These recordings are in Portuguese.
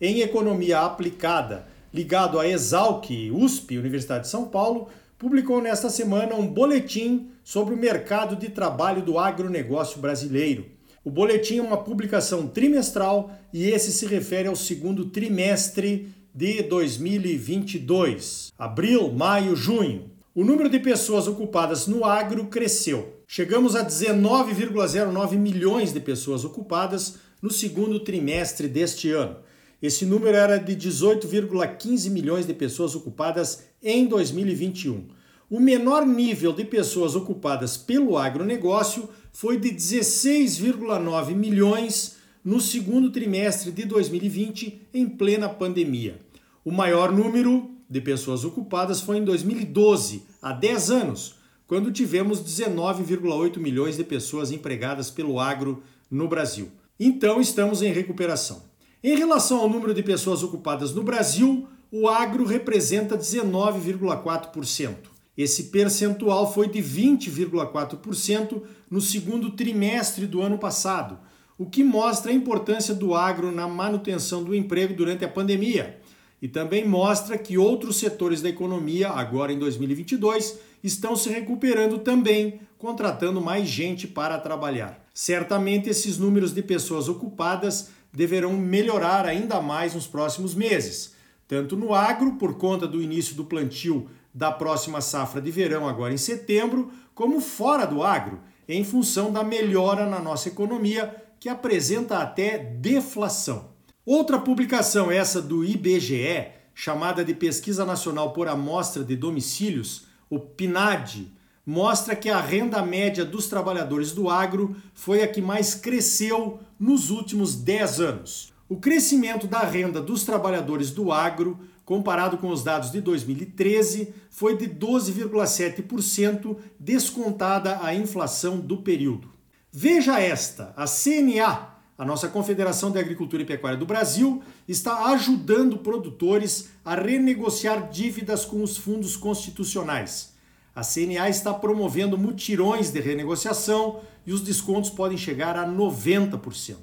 em Economia Aplicada, ligado à Exalc, USP, Universidade de São Paulo, publicou nesta semana um boletim sobre o mercado de trabalho do agronegócio brasileiro. O boletim é uma publicação trimestral e esse se refere ao segundo trimestre de 2022, abril, maio, junho. O número de pessoas ocupadas no agro cresceu. Chegamos a 19,09 milhões de pessoas ocupadas no segundo trimestre deste ano. Esse número era de 18,15 milhões de pessoas ocupadas em 2021. O menor nível de pessoas ocupadas pelo agronegócio foi de 16,9 milhões no segundo trimestre de 2020, em plena pandemia. O maior número de pessoas ocupadas foi em 2012, há 10 anos, quando tivemos 19,8 milhões de pessoas empregadas pelo agro no Brasil. Então estamos em recuperação. Em relação ao número de pessoas ocupadas no Brasil, o agro representa 19,4%. Esse percentual foi de 20,4% no segundo trimestre do ano passado, o que mostra a importância do agro na manutenção do emprego durante a pandemia. E também mostra que outros setores da economia, agora em 2022, estão se recuperando também, contratando mais gente para trabalhar. Certamente esses números de pessoas ocupadas deverão melhorar ainda mais nos próximos meses, tanto no agro, por conta do início do plantio da próxima safra de verão, agora em setembro, como fora do agro, em função da melhora na nossa economia que apresenta até deflação. Outra publicação, essa do IBGE, chamada de Pesquisa Nacional por Amostra de Domicílios, o PNAD, mostra que a renda média dos trabalhadores do agro foi a que mais cresceu nos últimos 10 anos. O crescimento da renda dos trabalhadores do agro, comparado com os dados de 2013, foi de 12,7%, descontada a inflação do período. Veja esta: a CNA, a nossa Confederação de Agricultura e Pecuária do Brasil, está ajudando produtores a renegociar dívidas com os fundos constitucionais. A CNA está promovendo mutirões de renegociação e os descontos podem chegar a 90%.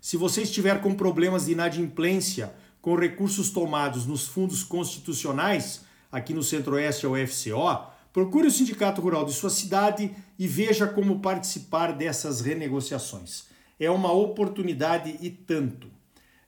Se você estiver com problemas de inadimplência com recursos tomados nos fundos constitucionais, aqui no Centro-Oeste, a UFCO, Procure o sindicato rural de sua cidade e veja como participar dessas renegociações. É uma oportunidade e tanto.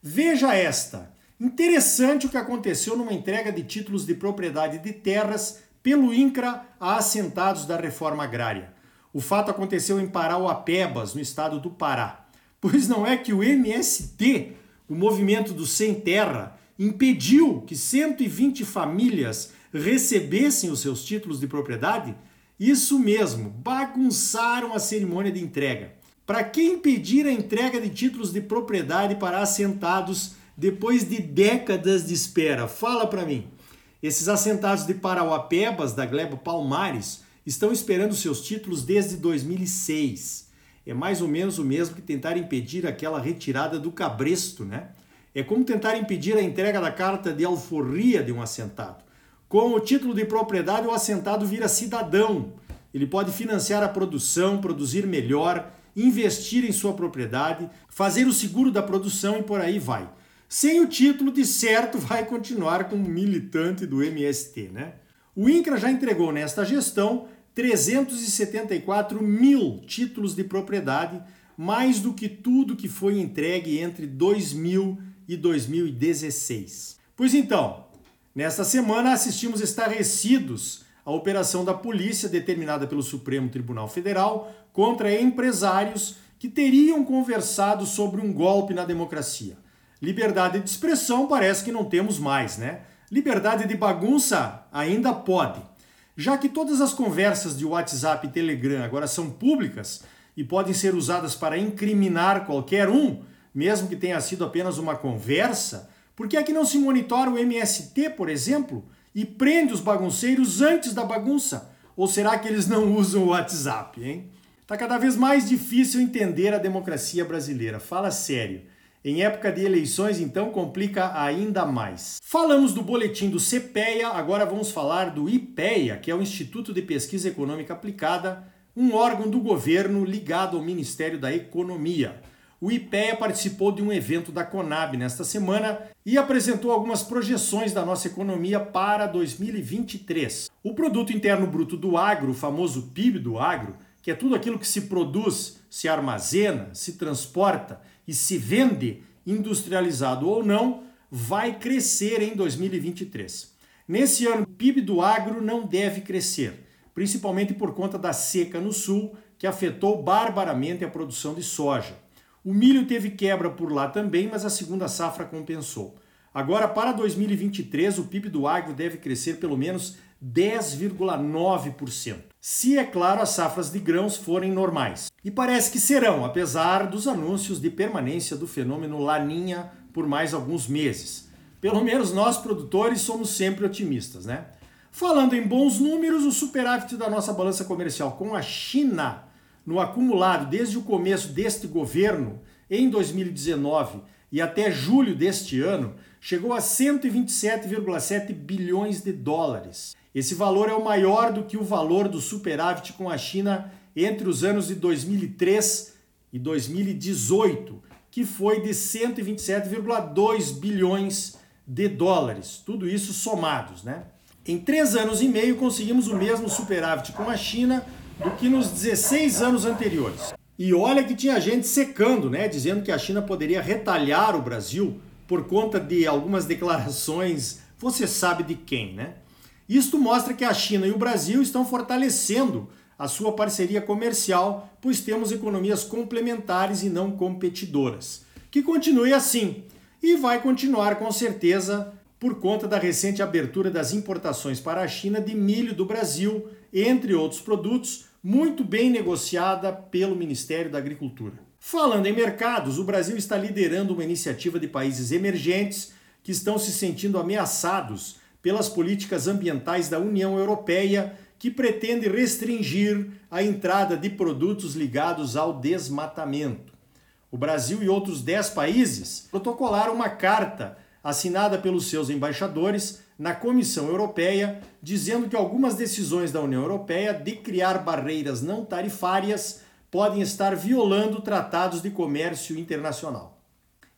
Veja esta. Interessante o que aconteceu numa entrega de títulos de propriedade de terras pelo INCRA a assentados da reforma agrária. O fato aconteceu em Parauapebas, no estado do Pará. Pois não é que o MST, o movimento do Sem Terra, impediu que 120 famílias recebessem os seus títulos de propriedade? Isso mesmo, bagunçaram a cerimônia de entrega. Para que impedir a entrega de títulos de propriedade para assentados depois de décadas de espera? Fala para mim. Esses assentados de Parauapebas, da Gleba Palmares, estão esperando seus títulos desde 2006. É mais ou menos o mesmo que tentar impedir aquela retirada do cabresto, né? É como tentar impedir a entrega da carta de alforria de um assentado. Com o título de propriedade, o assentado vira cidadão. Ele pode financiar a produção, produzir melhor, investir em sua propriedade, fazer o seguro da produção e por aí vai. Sem o título, de certo, vai continuar como militante do MST, né? O INCRA já entregou nesta gestão 374 mil títulos de propriedade, mais do que tudo que foi entregue entre 2000 e 2016. Pois então, Nesta semana, assistimos estarrecidos à operação da polícia determinada pelo Supremo Tribunal Federal contra empresários que teriam conversado sobre um golpe na democracia. Liberdade de expressão parece que não temos mais, né? Liberdade de bagunça ainda pode. Já que todas as conversas de WhatsApp e Telegram agora são públicas e podem ser usadas para incriminar qualquer um, mesmo que tenha sido apenas uma conversa, Por que é que não se monitora o MST, por exemplo, e prende os bagunceiros antes da bagunça? Ou será que eles não usam o WhatsApp, hein? Tá cada vez mais difícil entender a democracia brasileira. Fala sério. Em época de eleições, então, complica ainda mais. Falamos do boletim do CPEA, agora vamos falar do IPEA, que é o Instituto de Pesquisa Econômica Aplicada, um órgão do governo ligado ao Ministério da Economia. O IPEA participou de um evento da Conab nesta semana e apresentou algumas projeções da nossa economia para 2023. O produto interno bruto do agro, o famoso PIB do agro, que é tudo aquilo que se produz, se armazena, se transporta e se vende, industrializado ou não, vai crescer em 2023. Nesse ano, o PIB do agro não deve crescer, principalmente por conta da seca no sul, que afetou barbaramente a produção de soja. O milho teve quebra por lá também, mas a segunda safra compensou. Agora, para 2023, o PIB do agro deve crescer pelo menos 10,9%. Se, é claro, as safras de grãos forem normais. E parece que serão, apesar dos anúncios de permanência do fenômeno Laninha por mais alguns meses. Pelo menos nós, produtores, somos sempre otimistas, né? Falando em bons números, o superávit da nossa balança comercial com a China no acumulado desde o começo deste governo, em 2019 e até julho deste ano, chegou a 127,7 bilhões de dólares. Esse valor é o maior do que o valor do superávit com a China entre os anos de 2003 e 2018, que foi de 127,2 bilhões de dólares. Tudo isso somados, né? Em três anos e meio conseguimos o mesmo superávit com a China do que nos 16 anos anteriores. E olha que tinha gente secando, né, dizendo que a China poderia retalhar o Brasil por conta de algumas declarações, você sabe de quem, né? Isto mostra que a China e o Brasil estão fortalecendo a sua parceria comercial, pois temos economias complementares e não competidoras. Que continue assim e vai continuar com certeza por conta da recente abertura das importações para a China de milho do Brasil, entre outros produtos, muito bem negociada pelo Ministério da Agricultura. Falando em mercados, o Brasil está liderando uma iniciativa de países emergentes que estão se sentindo ameaçados pelas políticas ambientais da União Europeia, que pretende restringir a entrada de produtos ligados ao desmatamento. O Brasil e outros 10 países protocolaram uma carta assinada pelos seus embaixadores na Comissão Europeia, dizendo que algumas decisões da União Europeia de criar barreiras não tarifárias podem estar violando tratados de comércio internacional.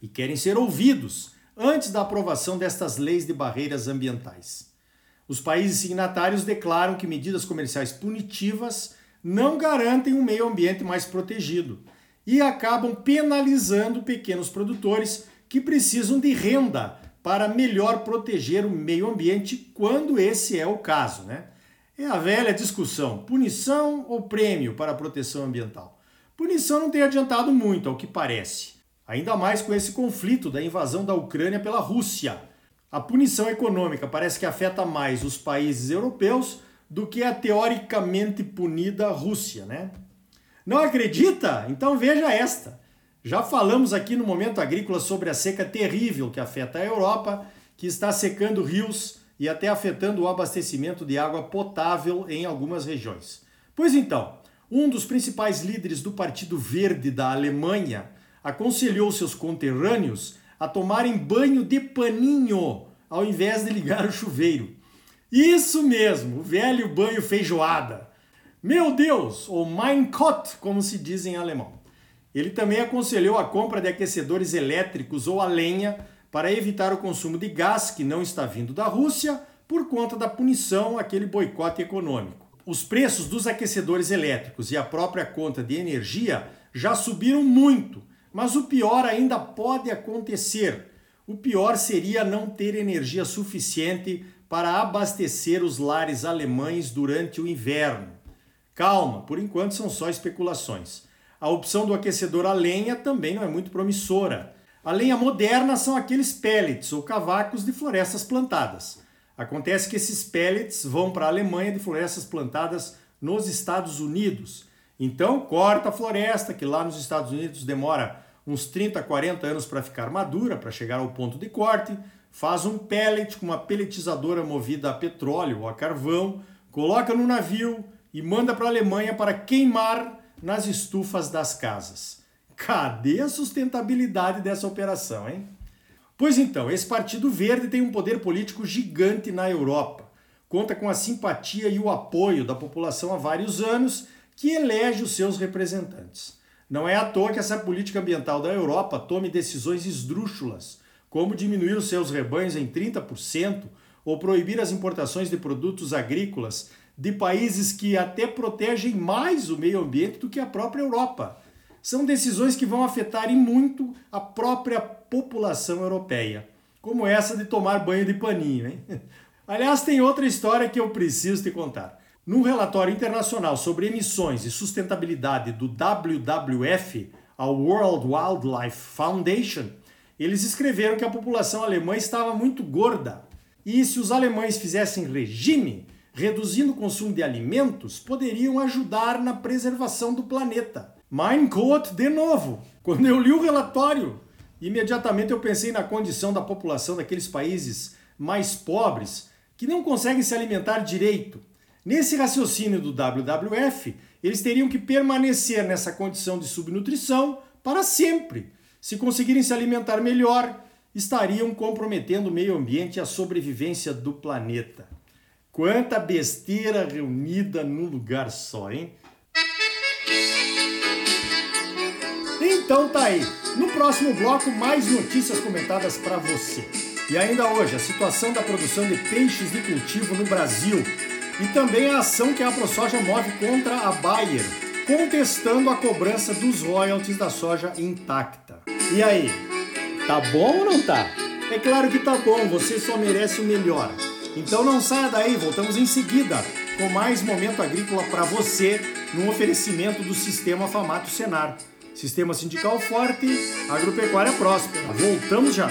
E querem ser ouvidos antes da aprovação destas leis de barreiras ambientais. Os países signatários declaram que medidas comerciais punitivas não garantem um meio ambiente mais protegido e acabam penalizando pequenos produtores que precisam de renda para melhor proteger o meio ambiente quando esse é o caso, né? É a velha discussão: punição ou prêmio para a proteção ambiental? Punição não tem adiantado muito, ao que parece. Ainda mais com esse conflito da invasão da Ucrânia pela Rússia. A punição econômica parece que afeta mais os países europeus do que a teoricamente punida Rússia, né? Não acredita? Então veja esta. Já falamos aqui no Momento Agrícola sobre a seca terrível que afeta a Europa, que está secando rios e até afetando o abastecimento de água potável em algumas regiões. Pois então, um dos principais líderes do Partido Verde da Alemanha aconselhou seus conterrâneos a tomarem banho de paninho ao invés de ligar o chuveiro. Isso mesmo, o velho banho feijoada. Meu Deus, ou Mein Gott, como se diz em alemão. Ele também aconselhou a compra de aquecedores elétricos ou a lenha para evitar o consumo de gás que não está vindo da Rússia por conta da punição àquele boicote econômico. Os preços dos aquecedores elétricos e a própria conta de energia já subiram muito, mas o pior ainda pode acontecer. O pior seria não ter energia suficiente para abastecer os lares alemães durante o inverno. Calma, por enquanto são só especulações. A opção do aquecedor a lenha também não é muito promissora. A lenha moderna são aqueles pellets ou cavacos de florestas plantadas. Acontece que esses pellets vão para a Alemanha de florestas plantadas nos Estados Unidos. Então, corta a floresta, que lá nos Estados Unidos demora uns 30, 40 anos para ficar madura, para chegar ao ponto de corte, faz um pellet com uma pelletizadora movida a petróleo ou a carvão, coloca no navio e manda para a Alemanha para queimar nas estufas das casas. Cadê a sustentabilidade dessa operação, hein? Pois então, esse Partido Verde tem um poder político gigante na Europa. Conta com a simpatia e o apoio da população há vários anos, que elege os seus representantes. Não é à toa que essa política ambiental da Europa tome decisões esdrúxulas, como diminuir os seus rebanhos em 30% ou proibir as importações de produtos agrícolas de países que até protegem mais o meio ambiente do que a própria Europa. São decisões que vão afetar e muito a própria população europeia, como essa de tomar banho de paninho, hein? Aliás, tem outra história que eu preciso te contar. Num relatório internacional sobre emissões e sustentabilidade do WWF, a World Wildlife Foundation, eles escreveram que a população alemã estava muito gorda. E se os alemães fizessem regime, reduzindo o consumo de alimentos, poderiam ajudar na preservação do planeta. Mein Gott, de novo! Quando eu li o relatório, imediatamente eu pensei na condição da população daqueles países mais pobres que não conseguem se alimentar direito Nesse raciocínio do WWF, eles teriam que permanecer nessa condição de subnutrição para sempre. Se conseguirem se alimentar melhor, estariam comprometendo o meio ambiente e a sobrevivência do planeta. Quanta besteira reunida num lugar só, hein? Então tá aí. No próximo bloco, mais notícias comentadas para você. E ainda hoje, a situação da produção de peixes de cultivo no Brasil e também a ação que a ProSoja move contra a Bayer, contestando a cobrança dos royalties da soja intacta. E aí, tá bom ou não tá? É claro que tá bom, você só merece o melhor. Então não saia daí, voltamos em seguida com mais momento agrícola para você no oferecimento do Sistema Famato Senar. Sistema sindical forte, agropecuária próspera. Voltamos já.